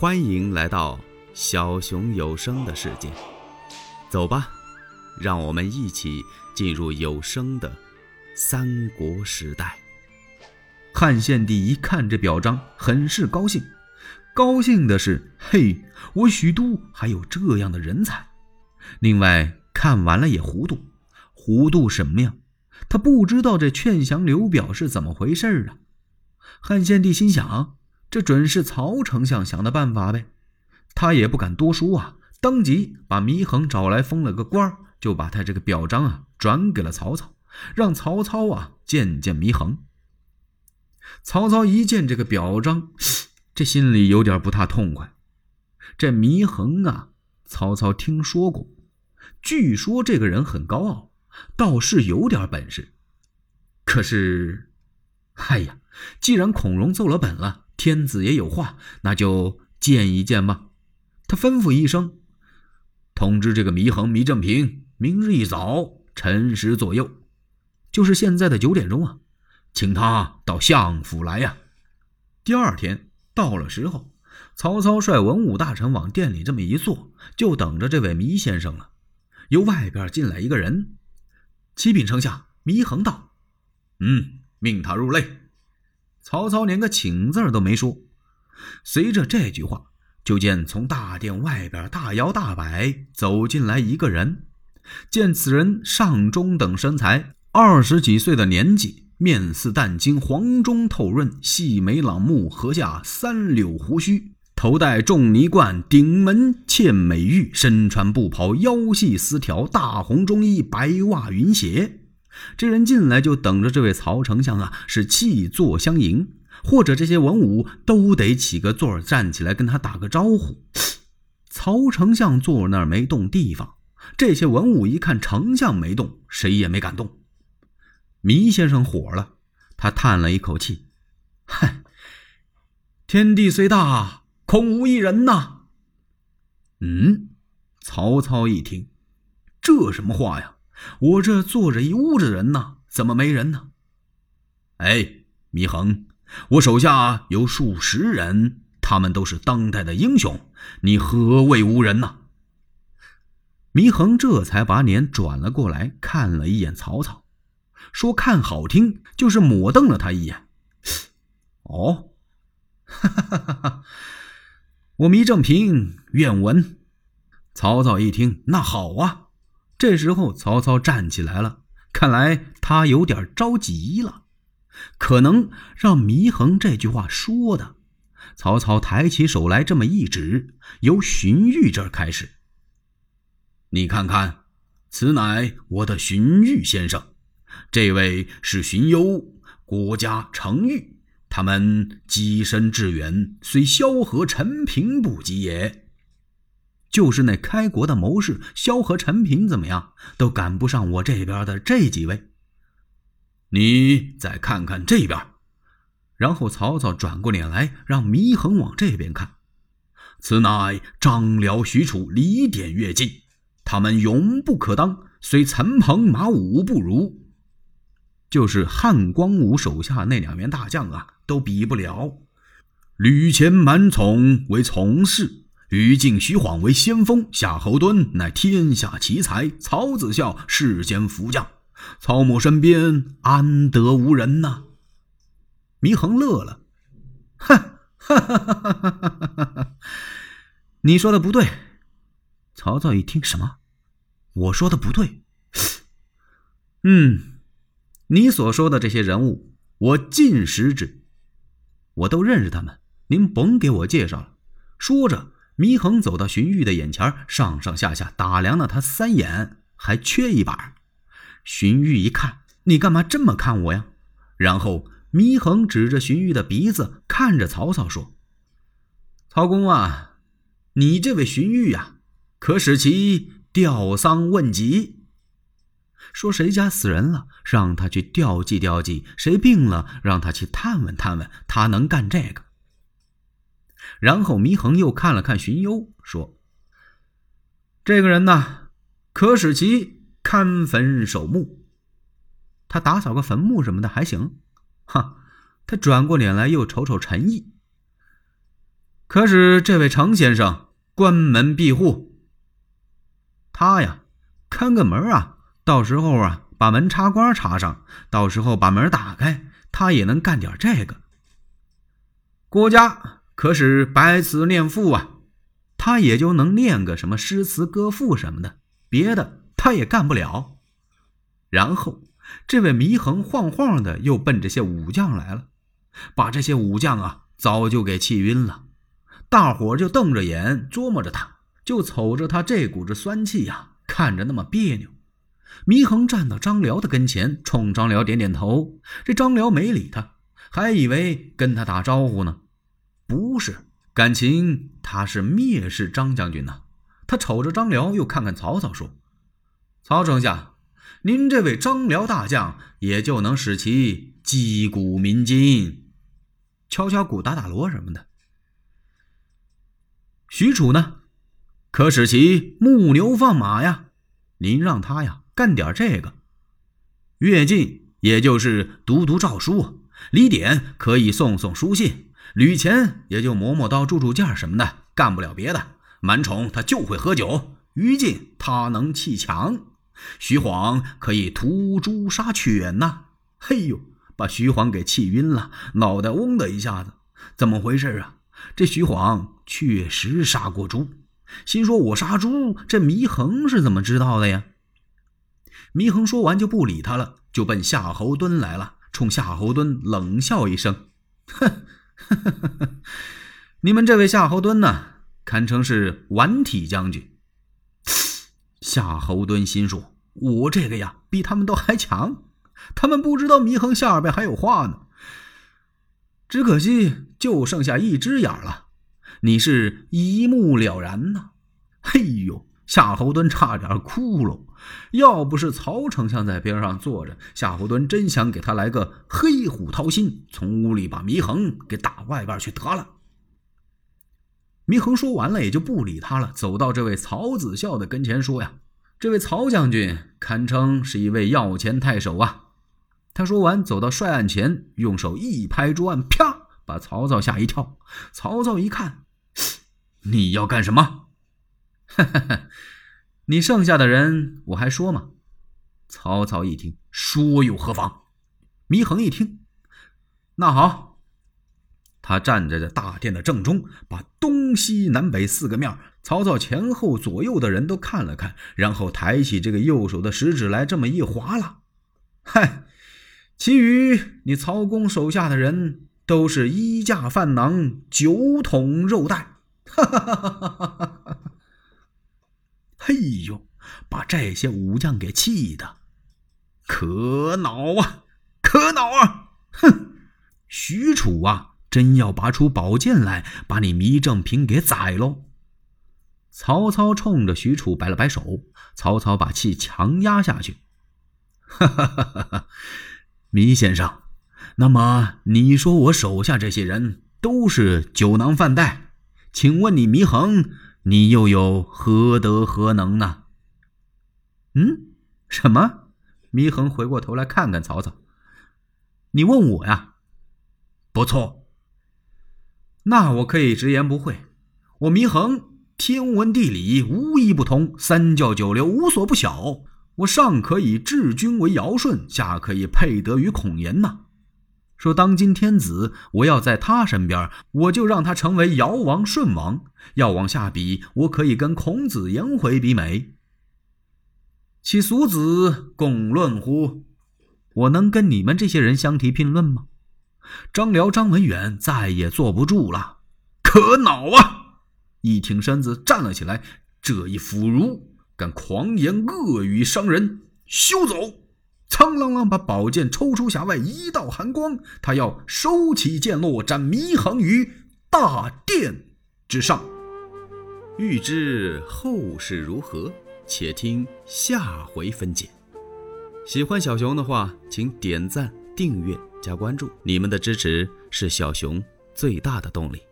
欢迎来到小熊有声的世界，走吧，让我们一起进入有声的三国时代。汉献帝一看这表彰，很是高兴。高兴的是，嘿，我许都还有这样的人才。另外，看完了也糊涂，糊涂什么呀？他不知道这劝降刘表是怎么回事啊！汉献帝心想。这准是曹丞相想的办法呗，他也不敢多说啊，当即把祢衡找来封了个官就把他这个表彰啊转给了曹操，让曹操啊见见祢衡。曹操一见这个表彰，这心里有点不太痛快。这祢衡啊，曹操听说过，据说这个人很高傲，倒是有点本事。可是，哎呀，既然孔融奏了本了。天子也有话，那就见一见吧。他吩咐一声，通知这个祢衡、祢正平，明日一早辰时左右，就是现在的九点钟啊，请他到相府来呀。第二天到了时候，曹操率文武大臣往店里这么一坐，就等着这位祢先生了。由外边进来一个人，启禀丞相，祢衡道：“嗯，命他入内。”曹操连个请字都没说，随着这句话，就见从大殿外边大摇大摆走进来一个人。见此人上中等身材，二十几岁的年纪，面似淡金，黄中透润，细眉朗目，颌下三绺胡须，头戴重泥冠，顶门嵌美玉，身穿布袍，腰系丝条，大红中衣，白袜云鞋。这人进来就等着这位曹丞相啊，是弃座相迎，或者这些文武都得起个座站起来跟他打个招呼。曹丞相坐那儿没动地方，这些文武一看丞相没动，谁也没敢动。糜先生火了，他叹了一口气：“嗨，天地虽大，空无一人呐。”嗯，曹操一听，这什么话呀？我这坐着一屋子人呢，怎么没人呢？哎，祢衡，我手下有数十人，他们都是当代的英雄，你何谓无人呢？祢衡这才把脸转了过来，看了一眼曹操，说：“看好听，就是抹瞪了他一眼。”哦，哈哈哈哈！我祢正平愿闻。曹操一听，那好啊。这时候，曹操站起来了，看来他有点着急了，可能让祢衡这句话说的。曹操抬起手来，这么一指，由荀彧这儿开始。你看看，此乃我的荀彧先生，这位是荀攸、郭嘉、程昱，他们跻身致远，虽萧何、陈平不及也。就是那开国的谋士萧何、陈平怎么样，都赶不上我这边的这几位。你再看看这边，然后曹操转过脸来，让祢衡往这边看。此乃张辽、许褚、李典、乐进，他们勇不可当，虽陈鹏、马武不如，就是汉光武手下那两员大将啊，都比不了。吕虔、满宠为从事。于禁、徐晃为先锋，夏侯惇乃天下奇才，曹子孝世间福将，曹某身边安得无人呐？祢衡乐了，哼，哈哈哈哈哈哈！你说的不对。曹操一听，什么？我说的不对？嗯，你所说的这些人物，我尽识之，我都认识他们，您甭给我介绍了。说着。祢衡走到荀彧的眼前，上上下下打量了他三眼，还缺一把。荀彧一看，你干嘛这么看我呀？然后祢衡指着荀彧的鼻子，看着曹操说：“曹公啊，你这位荀彧呀，可使其吊丧问疾？说谁家死人了，让他去吊祭吊祭；谁病了，让他去探问探问。他能干这个。”然后祢衡又看了看荀攸，说：“这个人呢，可使其看坟守墓。他打扫个坟墓什么的还行。哈，他转过脸来又瞅瞅陈毅。可使这位程先生关门闭户，他呀看个门啊，到时候啊把门插关插上，到时候把门打开，他也能干点这个。郭家可是白词念赋啊，他也就能念个什么诗词歌赋什么的，别的他也干不了。然后这位祢衡晃晃的又奔这些武将来了，把这些武将啊早就给气晕了。大伙就瞪着眼琢磨着他，就瞅着他这股子酸气呀，看着那么别扭。祢衡站到张辽的跟前，冲张辽点点头。这张辽没理他，还以为跟他打招呼呢。不是，感情他是蔑视张将军呢。他瞅着张辽，又看看曹操，说：“曹丞相，您这位张辽大将，也就能使其击鼓鸣金，敲敲鼓、打打锣什么的。”许褚呢，可使其牧牛放马呀？您让他呀干点这个。乐进也就是读读诏书，李典可以送送书信，吕虔也就磨磨刀、铸铸件什么的，干不了别的。满宠他就会喝酒，于禁他能砌墙，徐晃可以屠猪杀犬呐。嘿呦，把徐晃给气晕了，脑袋嗡的一下子，怎么回事啊？这徐晃确实杀过猪，心说：“我杀猪，这祢衡是怎么知道的呀？”祢衡说完就不理他了，就奔夏侯惇来了，冲夏侯惇冷笑一声：“哼，你们这位夏侯惇呢，堪称是顽体将军。”夏侯惇心说：“我这个呀，比他们都还强，他们不知道祢衡下边还有话呢。”只可惜，就剩下一只眼了。你是一目了然呐！嘿呦，夏侯惇差点哭了。要不是曹丞相在边上坐着，夏侯惇真想给他来个黑虎掏心，从屋里把祢衡给打外边去得了。祢衡说完了，也就不理他了，走到这位曹子孝的跟前说：“呀，这位曹将军堪称是一位要钱太守啊。”他说完，走到帅案前，用手一拍桌案，啪，把曹操吓一跳。曹操一看，你要干什么？哈哈哈，你剩下的人我还说吗？曹操一听，说又何妨？祢衡一听，那好，他站在这大殿的正中，把东西南北四个面，曹操前后左右的人都看了看，然后抬起这个右手的食指来，这么一划拉，嗨。其余你曹公手下的人都是衣架饭囊、酒桶肉袋，哈哈哈哈哈哈！嘿呦，把这些武将给气的可恼啊，可恼啊！哼，许褚啊，真要拔出宝剑来把你糜正平给宰喽！曹操冲着许褚摆了摆手，曹操把气强压下去，哈哈哈哈哈！糜先生，那么你说我手下这些人都是酒囊饭袋，请问你祢衡，你又有何德何能呢？嗯？什么？祢衡回过头来看看曹操，你问我呀？不错，那我可以直言不讳，我祢衡天文地理无一不通，三教九流无所不晓。我上可以治君为尧舜，下可以配得于孔颜呐。说当今天子，我要在他身边，我就让他成为尧王、舜王。要往下比，我可以跟孔子、颜回比美。其俗子共论乎？我能跟你们这些人相提并论吗？张辽、张文远再也坐不住了，可恼啊！一挺身子站了起来，这一腐儒！敢狂言恶语伤人，休走！苍啷啷把宝剑抽出匣外，一道寒光，他要收起剑落，斩祢衡于大殿之上。欲知后事如何，且听下回分解。喜欢小熊的话，请点赞、订阅、加关注，你们的支持是小熊最大的动力。